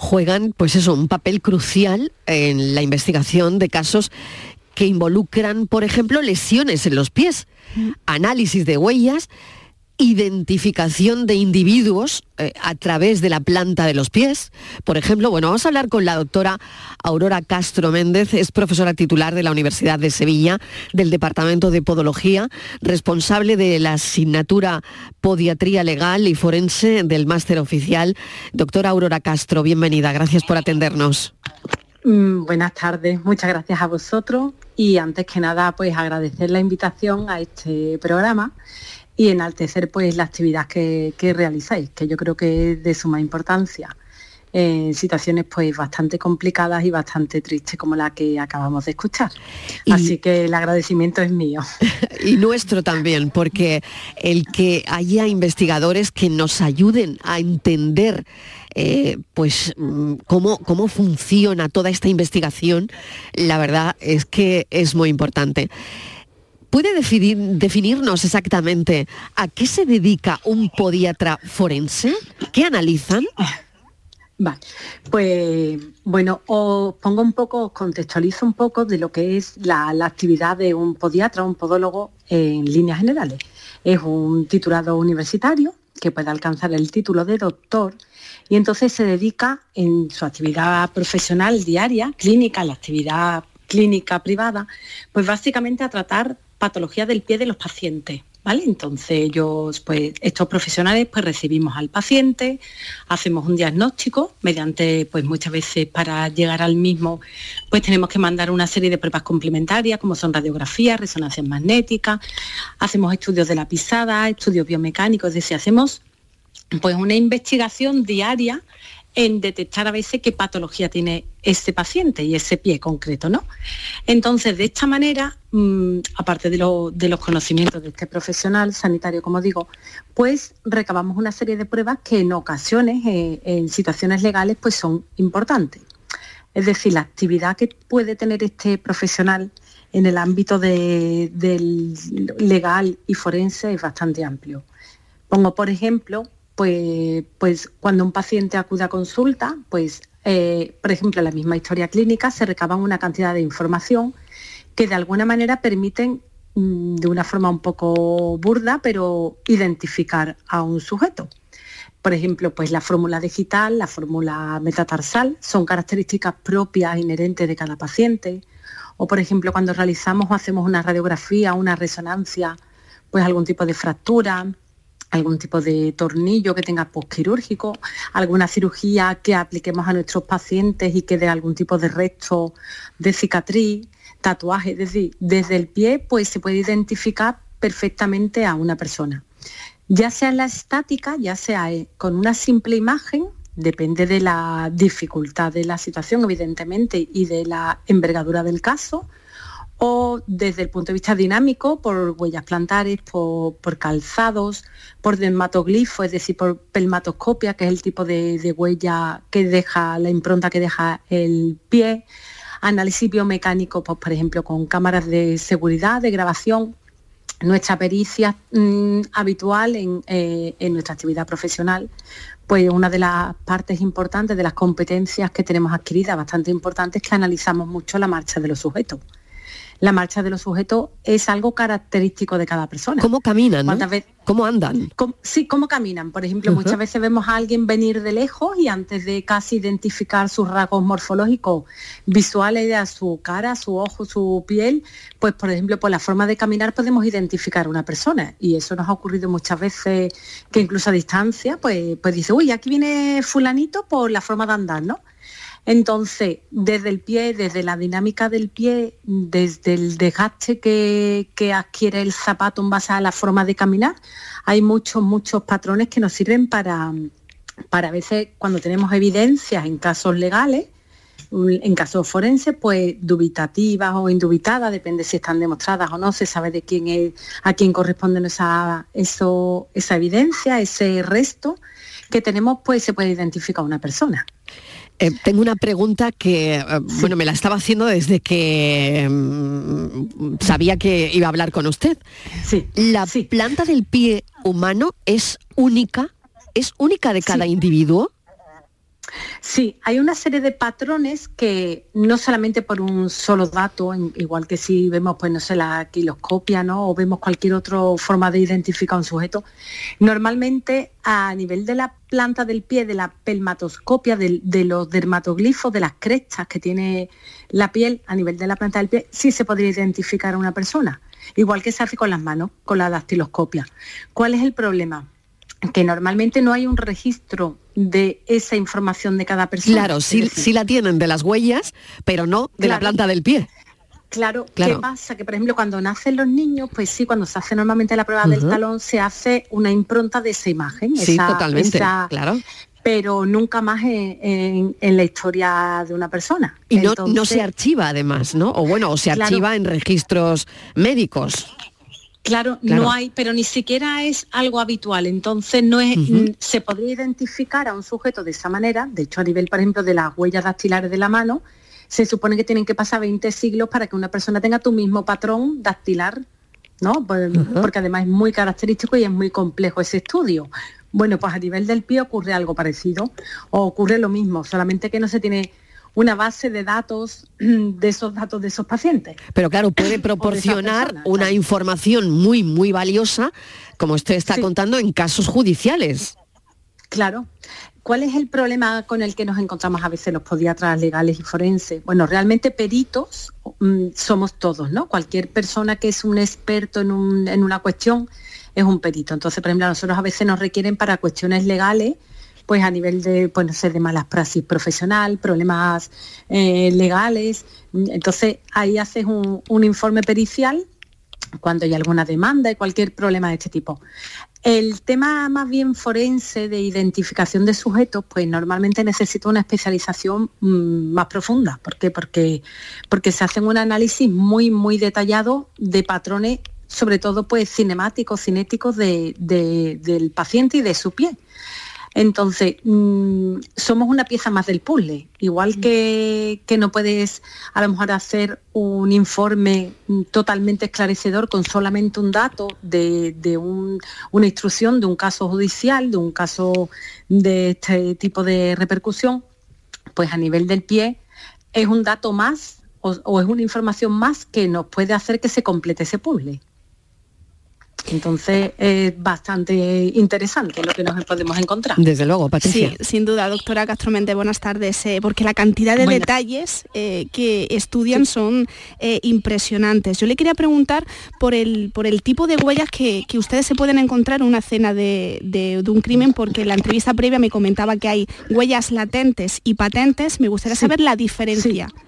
juegan, pues eso, un papel crucial en la investigación de casos que involucran, por ejemplo, lesiones en los pies, análisis de huellas identificación de individuos eh, a través de la planta de los pies. Por ejemplo, bueno, vamos a hablar con la doctora Aurora Castro Méndez, es profesora titular de la Universidad de Sevilla, del Departamento de Podología, responsable de la asignatura Podiatría Legal y Forense del máster oficial. Doctora Aurora Castro, bienvenida, gracias por atendernos. Mm, buenas tardes, muchas gracias a vosotros y antes que nada pues agradecer la invitación a este programa y enaltecer pues la actividad que, que realizáis, que yo creo que es de suma importancia en situaciones pues bastante complicadas y bastante tristes como la que acabamos de escuchar. Y, Así que el agradecimiento es mío. Y nuestro también, porque el que haya investigadores que nos ayuden a entender eh, pues cómo, cómo funciona toda esta investigación, la verdad es que es muy importante. ¿Puede definir, definirnos exactamente a qué se dedica un podiatra forense? ¿Qué analizan? Vale, pues bueno, os pongo un poco, os contextualizo un poco de lo que es la, la actividad de un podiatra, un podólogo en líneas generales. Es un titulado universitario que puede alcanzar el título de doctor y entonces se dedica en su actividad profesional diaria, clínica, la actividad clínica privada, pues básicamente a tratar patología del pie de los pacientes. ¿Vale? Entonces ellos, pues, estos profesionales, pues recibimos al paciente, hacemos un diagnóstico, mediante, pues muchas veces para llegar al mismo, pues tenemos que mandar una serie de pruebas complementarias, como son radiografías, resonancias magnéticas, hacemos estudios de la pisada, estudios biomecánicos, es decir, hacemos pues una investigación diaria en detectar a veces qué patología tiene ese paciente y ese pie concreto, ¿no? Entonces, de esta manera, mm, aparte de, los conocimientos de este profesional sanitario, como digo, pues recabamos una serie de pruebas que en ocasiones, eh, en situaciones legales, pues son importantes. Es decir, la actividad que puede tener este profesional en el ámbito del legal y forense es bastante amplio. Pongo, por ejemplo, pues, pues cuando un paciente acude a consulta, pues eh, por ejemplo, en la misma historia clínica se recaban una cantidad de información que de alguna manera permiten mm, de una forma un poco burda, pero identificar a un sujeto. Por ejemplo, pues la fórmula digital, la fórmula metatarsal, son características propias, inherentes de cada paciente. O, por ejemplo, cuando realizamos o hacemos una radiografía, una resonancia, pues algún tipo de fractura, algún tipo de tornillo que tenga postquirúrgico, alguna cirugía que apliquemos a nuestros pacientes y que dé algún tipo de resto de cicatriz, tatuaje, es decir, desde el pie pues se puede identificar perfectamente a una persona. Ya sea en la estática, ya sea eh, con una simple imagen, depende de la dificultad de la situación, evidentemente, y de la envergadura del caso, o desde el punto de vista dinámico, por huellas plantares, por, calzados, por dermatoglifo, es decir, por pelmatoscopia, que es el tipo de, huella que deja, la impronta que deja el pie, análisis biomecánico, pues, por ejemplo, con cámaras de seguridad, de grabación, nuestra pericia mm, habitual en, eh, en, nuestra actividad profesional, pues una de las partes importantes, de las competencias que tenemos adquiridas, bastante importantes, es que analizamos mucho la marcha de los sujetos la marcha de los sujetos es algo característico de cada persona. ¿Cómo caminan? ¿Cómo andan? sí, cómo caminan. Por ejemplo, muchas veces vemos a alguien venir de lejos y antes de casi identificar sus rasgos morfológicos visuales de su cara, su ojo, su piel, pues por ejemplo, por la forma de caminar podemos identificar a una persona. Y eso nos ha ocurrido muchas veces que incluso a distancia, pues, pues dice, uy, aquí viene fulanito por la forma de andar, ¿no? Entonces, desde el pie, desde la dinámica del pie, desde el desgaste que, adquiere el zapato en base a la forma de caminar, hay muchos, muchos patrones que nos sirven para, para a veces cuando tenemos evidencias en casos legales, en casos forenses, pues dubitativas o indubitadas, depende si están demostradas o no, se sabe de quién a quién corresponde esa, eso, esa evidencia, ese resto que tenemos, pues se puede identificar a una persona. Eh, tengo una pregunta que, eh, bueno, me la estaba haciendo desde que mm, sabía que iba a hablar con usted. Sí. ¿La planta del pie humano es única? ¿Es única de cada individuo? Sí, hay una serie de patrones que no solamente por un solo dato, igual que si vemos, pues no sé, la quiloscopia, ¿no? O vemos cualquier otra forma de identificar un sujeto, normalmente a nivel de la planta del pie, de la pelmatoscopia, de, los dermatoglifos, de las crestas que tiene la piel a nivel de la planta del pie, sí se podría identificar a una persona, igual que se hace con las manos, con la dactiloscopia. ¿Cuál es el problema? Que normalmente no hay un registro de esa información de cada persona. Claro, sí, la tienen de las huellas, pero no de la planta del pie. Claro, ¿qué pasa? Que por ejemplo cuando nacen los niños, pues sí, cuando se hace normalmente la prueba del talón, se hace una impronta de esa imagen. Sí, totalmente, claro. Pero nunca más en, la historia de una persona. Y no, no, se archiva además, ¿no? O bueno, o se archiva en registros médicos. Claro, no hay, pero ni siquiera es algo habitual. Entonces no es, se podría identificar a un sujeto de esa manera. De hecho, a nivel, por ejemplo, de las huellas dactilares de la mano, se supone que tienen que pasar 20 siglos para que una persona tenga tu mismo patrón dactilar, ¿no? Pues, porque además es muy característico y es muy complejo ese estudio. Bueno, pues a nivel del pie ocurre algo parecido o ocurre lo mismo, solamente que no se tiene una base de datos de esos datos de esos pacientes. Pero claro, puede proporcionar una información muy, muy valiosa, como usted está contando, en casos judiciales. Claro. ¿Cuál es el problema con el que nos encontramos a veces los podiatras legales y forenses? Bueno, realmente peritos mm, somos todos, ¿no? Cualquier persona que es un experto en, una cuestión es un perito. Entonces, por ejemplo, a nosotros a veces nos requieren para cuestiones legales pues a nivel de, pues no sé, de malas praxis profesional, problemas eh, legales. Entonces ahí haces un, un, informe pericial cuando hay alguna demanda y cualquier problema de este tipo. El tema más bien forense de identificación de sujetos, pues normalmente necesita una especialización mm, más profunda. ¿Por qué? Porque, porque se hacen un análisis muy, muy detallado de patrones, sobre todo pues cinemáticos, cinéticos del paciente y de su pie. Entonces, mm, somos una pieza más del puzzle. Igual que, no puedes a lo mejor hacer un informe totalmente esclarecedor con solamente un dato de, una instrucción de un caso judicial, de un caso de este tipo de repercusión, pues a nivel del pie es un dato más o, es una información más que nos puede hacer que se complete ese puzzle. Entonces es bastante interesante lo que nos podemos encontrar. Desde luego, Patricia. Sí, sin duda, doctora Castromente, buenas tardes. Eh, porque la cantidad de detalles eh, que estudian son eh, impresionantes. Yo le quería preguntar por el, por el tipo de huellas que, ustedes se pueden encontrar en una escena de, un crimen, porque en la entrevista previa me comentaba que hay huellas latentes y patentes. Me gustaría saber la diferencia. Sí,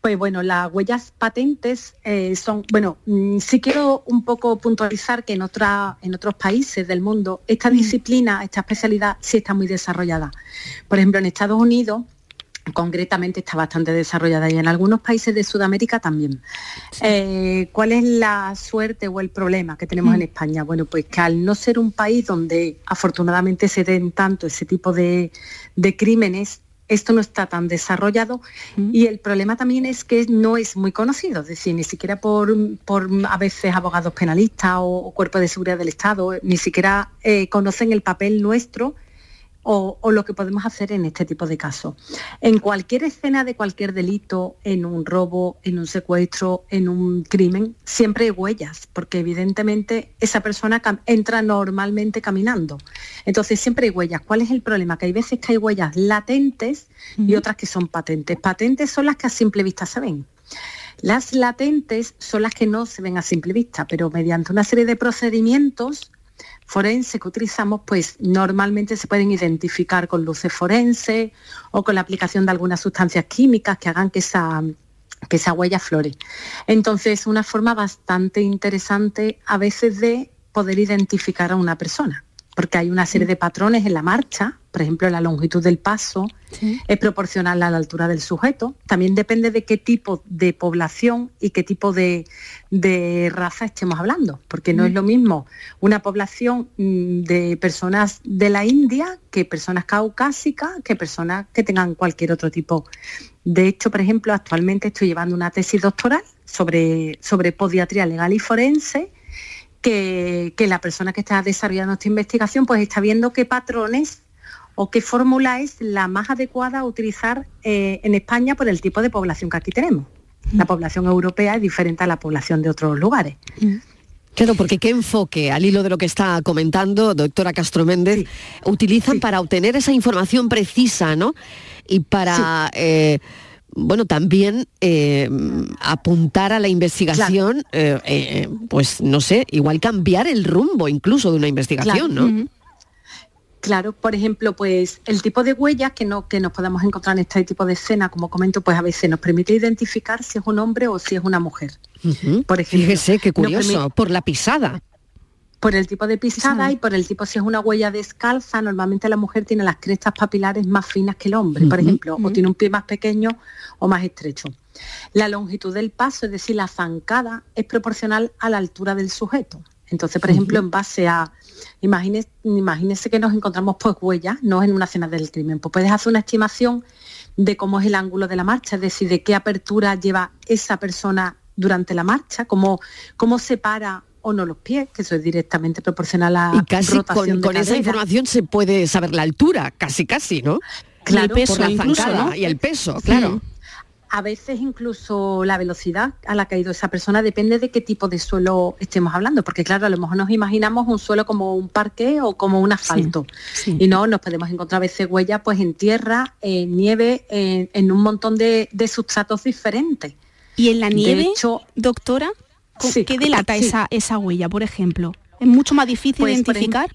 pues bueno, las huellas patentes eh, son, bueno, mm, sí quiero un poco puntualizar que en, otra, en otros países del mundo esta disciplina, esta especialidad sí está muy desarrollada. Por ejemplo, en Estados Unidos concretamente está bastante desarrollada y en algunos países de Sudamérica también. Eh, ¿Cuál es la suerte o el problema que tenemos en. España? Bueno, pues que al no ser un país donde afortunadamente se den tanto ese tipo de, de crímenes, esto no está tan desarrollado. Y el problema también es que no es muy conocido, es decir, ni siquiera por, por a veces abogados penalistas o, cuerpos de seguridad del Estado, ni siquiera eh, conocen el papel nuestro o, lo que podemos hacer en este tipo de casos. En cualquier escena de cualquier delito, en un robo, en un secuestro, en un crimen, siempre hay huellas, porque evidentemente esa persona entra normalmente caminando. Entonces siempre hay huellas. ¿Cuál es el problema? Que hay veces que hay huellas latentes y otras que son patentes. Patentes son las que a simple vista se ven. Las latentes son las que no se ven a simple vista, pero mediante una serie de procedimientos forense que utilizamos, pues normalmente se pueden identificar con luces forenses o con la aplicación de algunas sustancias químicas que hagan que esa, que esa huella flore. Entonces, una forma bastante interesante a veces de poder identificar a una persona porque hay una serie de patrones en la marcha, por ejemplo, la longitud del paso es proporcional a la altura del sujeto. También depende de qué tipo de población y qué tipo de, raza estemos hablando, porque no es lo mismo una población mm, de personas de la India que personas caucásicas, que personas que tengan cualquier otro tipo. De hecho, por ejemplo, actualmente estoy llevando una tesis doctoral sobre, sobre podiatría legal y forense que, la persona que está desarrollando esta investigación pues está viendo qué patrones o qué fórmula es la más adecuada a utilizar eh, en España por el tipo de población que aquí tenemos. Mm. La población europea es diferente a la población de otros lugares. Mm. Claro, porque qué enfoque, al hilo de lo que está comentando doctora Castro Méndez, utilizan para obtener esa información precisa, ¿no? Y para eh, bueno, también eh, apuntar a la investigación, eh, eh, pues no sé, igual cambiar el rumbo incluso de una investigación, ¿no? Claro, por ejemplo, pues el tipo de huellas que, no, que nos podemos encontrar en este tipo de escena, como comento, pues a veces nos permite identificar si es un hombre o si es una mujer. Por ejemplo, Fíjese qué curioso, por la pisada por el tipo de pisada y por el tipo si es una huella descalza, normalmente la mujer tiene las crestas papilares más finas que el hombre, por ejemplo, o tiene un pie más pequeño o más estrecho. La longitud del paso, es decir, la zancada, es proporcional a la altura del sujeto. Entonces, por ejemplo, en base a, imagínese, imagínese que nos encontramos pues huellas, no en una escena del crimen, pues puedes hacer una estimación de cómo es el ángulo de la marcha, es decir, de qué apertura lleva esa persona durante la marcha, cómo, cómo separa o no los pies, que eso es directamente proporcional a la Y casi rotación con, de con esa información se puede saber la altura, casi casi, ¿no? Claro, por la incluso, zancada ¿no? y el peso, claro. A veces incluso la velocidad a la que ha ido esa persona depende de qué tipo de suelo estemos hablando, porque claro, a lo mejor nos imaginamos un suelo como un parque o como un asfalto. Y no, nos podemos encontrar a veces huellas pues en tierra, en nieve, en, en un montón de, de sustratos diferentes. ¿Y en la De nieve, hecho, doctora? ¿Con- Sí, ¿Qué delata sí. esa, esa huella, por ejemplo? ¿Es mucho más difícil Pues, por identificar?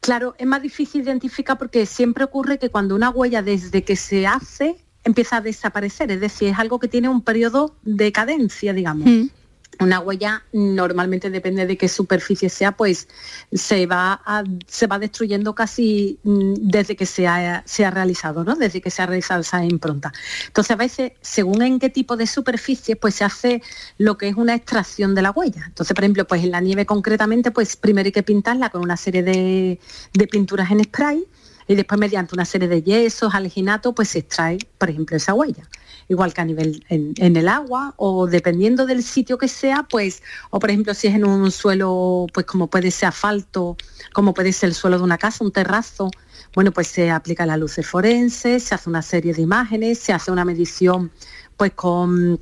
Claro, es más difícil identificar porque siempre ocurre que cuando una huella desde que se hace empieza a desaparecer, es decir, es algo que tiene un periodo de cadencia, digamos. Mm. Una huella normalmente depende de qué superficie sea, pues se va se va destruyendo casi mm, desde que se ha, se ha realizado, ¿no? Desde que se ha realizado esa impronta. Entonces a veces, según en qué tipo de superficie, pues se hace lo que es una extracción de la huella. Entonces, por ejemplo, pues en la nieve concretamente, pues primero hay que pintarla con una serie de, de pinturas en spray y después mediante una serie de yesos, alginato, pues se extrae, por ejemplo, esa huella. Igual que a nivel en, el agua o dependiendo del sitio que sea, pues, o por ejemplo si es en un suelo, pues como puede ser asfalto, como puede ser el suelo de una casa, un terrazo, bueno, pues se aplica la luces forense, se hace una serie de imágenes, se hace una medición pues con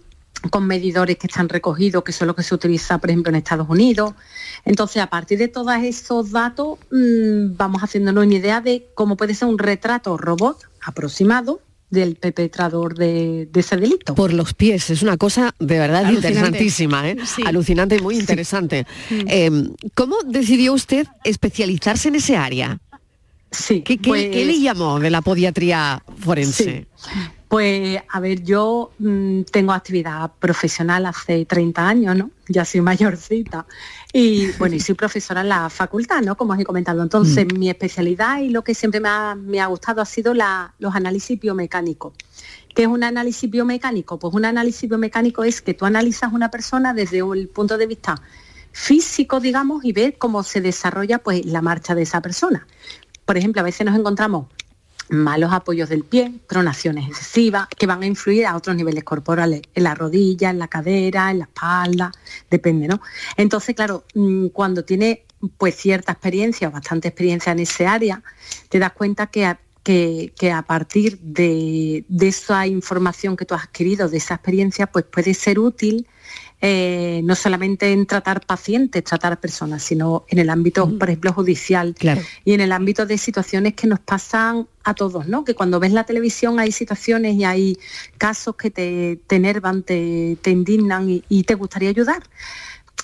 con medidores que están recogidos, que son los que se utiliza, por ejemplo, en Estados Unidos. Entonces, a partir de todos esos datos, mm, vamos haciéndonos una idea de cómo puede ser un retrato robot aproximado del perpetrador de, de ese delito. Por los pies, es una cosa de verdad Alucinante. interesantísima, ¿eh? alucinante y muy interesante. Eh, ¿Cómo decidió usted especializarse en ese área? Sí, ¿Qué, qué- pues- qué le llamó de la podiatría forense? Pues a ver, yo mm, tengo actividad profesional hace 30 años, ¿no? Ya soy mayorcita. Y bueno, y soy profesora en la facultad, ¿no? Como os he comentado. Entonces, mi especialidad y lo que siempre me ha, me ha gustado ha sido la- los análisis biomecánicos. ¿Qué es un análisis biomecánico? Pues un análisis biomecánico es que tú analizas una persona desde el punto de vista físico, digamos, y ves cómo se desarrolla pues, la marcha de esa persona. Por ejemplo, a veces nos encontramos malos apoyos del pie, pronaciones excesivas, que van a influir a otros niveles corporales, en la rodilla, en la cadera, en la espalda, depende, ¿no? Entonces, claro, mm, cuando tienes pues cierta experiencia o bastante experiencia en ese área, te das cuenta que a, que, que a partir de, de esa información que tú has adquirido, de esa experiencia, pues puede ser útil eh, no solamente en tratar pacientes, tratar personas, sino en el ámbito, por ejemplo, judicial y en el ámbito de situaciones que nos pasan a todos, ¿no? Que cuando ves la televisión hay situaciones y hay casos que te, te enervan, te, te indignan y, y te gustaría ayudar.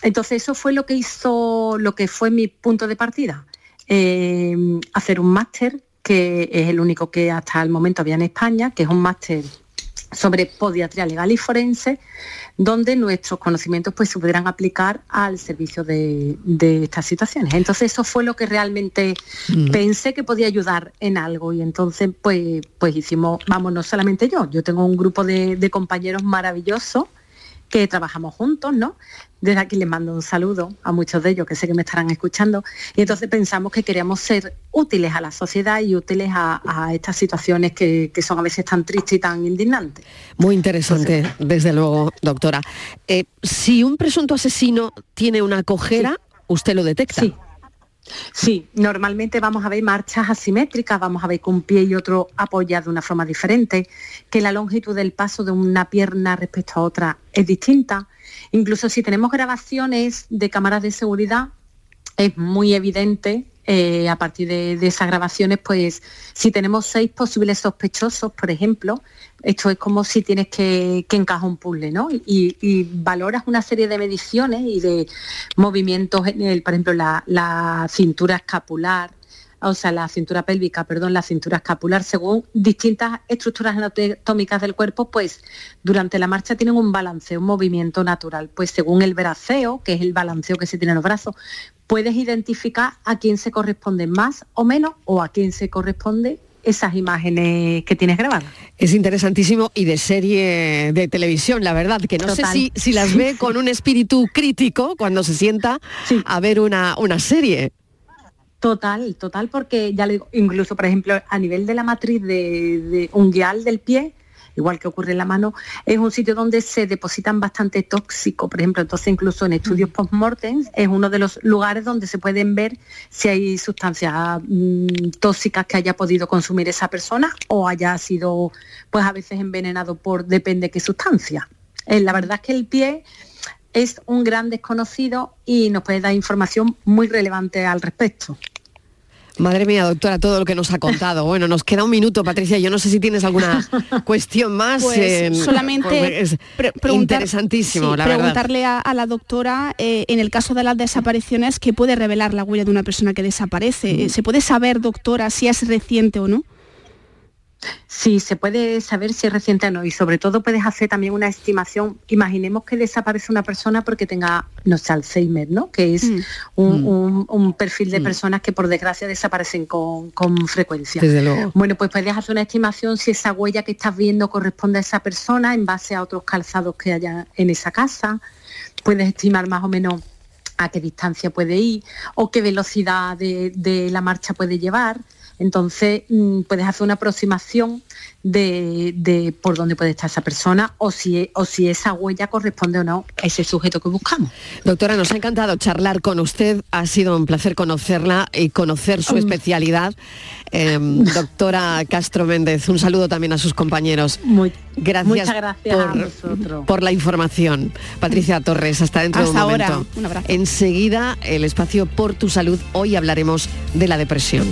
Entonces eso fue lo que hizo, lo que fue mi punto de partida. Eh, hacer un máster, que es el único que hasta el momento había en España, que es un máster sobre podiatría legal y forense, donde nuestros conocimientos pues, se pudieran aplicar al servicio de, de estas situaciones. Entonces eso fue lo que realmente Mm. pensé que podía ayudar en algo y entonces pues, pues hicimos, vamos, no solamente yo, yo tengo un grupo de, de compañeros maravillosos que trabajamos juntos, ¿no? Desde aquí les mando un saludo a muchos de ellos que sé que me estarán escuchando. Y entonces pensamos que queríamos ser útiles a la sociedad y útiles a, a estas situaciones que, que son a veces tan tristes y tan indignantes. Muy interesante, desde luego, doctora. Eh, si un presunto asesino tiene una cojera, usted lo detecta. Sí. Sí, normalmente vamos a ver marchas asimétricas, vamos a ver que un pie y otro apoyados de una forma diferente, que la longitud del paso de una pierna respecto a otra es distinta. Incluso si tenemos grabaciones de cámaras de seguridad, es muy evidente eh, a partir de, de esas grabaciones, pues si tenemos seis posibles sospechosos, por ejemplo, esto es como si tienes que, que encajar un puzzle, ¿no? Y, y valoras una serie de mediciones y de movimientos, en el, por ejemplo, la, la cintura escapular, o sea, la cintura pélvica, perdón, la cintura escapular, según distintas estructuras anatómicas del cuerpo, pues durante la marcha tienen un balanceo, un movimiento natural. Pues según el braceo, que es el balanceo que se tiene en los brazos, puedes identificar a quién se corresponde más o menos o a quién se corresponde esas imágenes que tienes grabadas. Es interesantísimo y de serie de televisión, la verdad, que no Total. sé si, si las ve con un espíritu crítico cuando se sienta a ver una, una serie. Total, total, porque ya le digo, incluso por ejemplo a nivel de la matriz de, de del pie, igual que ocurre en la mano, es un sitio donde se depositan bastante tóxico, por ejemplo, entonces incluso en estudios post-mortem es uno de los lugares donde se pueden ver si hay sustancias mm, tóxicas que haya podido consumir esa persona o haya sido pues a veces envenenado por depende qué sustancia. Eh, la verdad es que el pie es un gran desconocido y nos puede dar información muy relevante al respecto. Madre mía, doctora, todo lo que nos ha contado. Bueno, nos queda un minuto, Patricia. Yo no sé si tienes alguna cuestión más. Pues eh, solamente porque es pre- preguntar- interesantísimo, sí, la verdad. preguntarle a, a la doctora, eh, en el caso de las desapariciones, ¿qué puede revelar la huella de una persona que desaparece? Mm. ¿Se puede saber, doctora, si es reciente o no? Sí, se puede saber si es reciente o no y sobre todo puedes hacer también una estimación. Imaginemos que desaparece una persona porque tenga, no sé, Alzheimer, ¿no? Que es un, un- un perfil de personas que por desgracia desaparecen con, con frecuencia. Desde luego. Bueno, pues puedes hacer una estimación si esa huella que estás viendo corresponde a esa persona en base a otros calzados que haya en esa casa. Puedes estimar más o menos a qué distancia puede ir o qué velocidad de, de la marcha puede llevar. Entonces mm, puedes hacer una aproximación de, de por dónde puede estar esa persona o si, o si esa huella corresponde o no a ese sujeto que buscamos. Doctora, nos ha encantado charlar con usted. Ha sido un placer conocerla y conocer su especialidad. Eh, doctora Castro Méndez, un saludo también a sus compañeros. gracias muchas gracias a por, por la información. Patricia Torres, hasta dentro de Hasta un ahora. momento. Un abrazo. Enseguida, el espacio por tu salud. Hoy hablaremos de la depresión.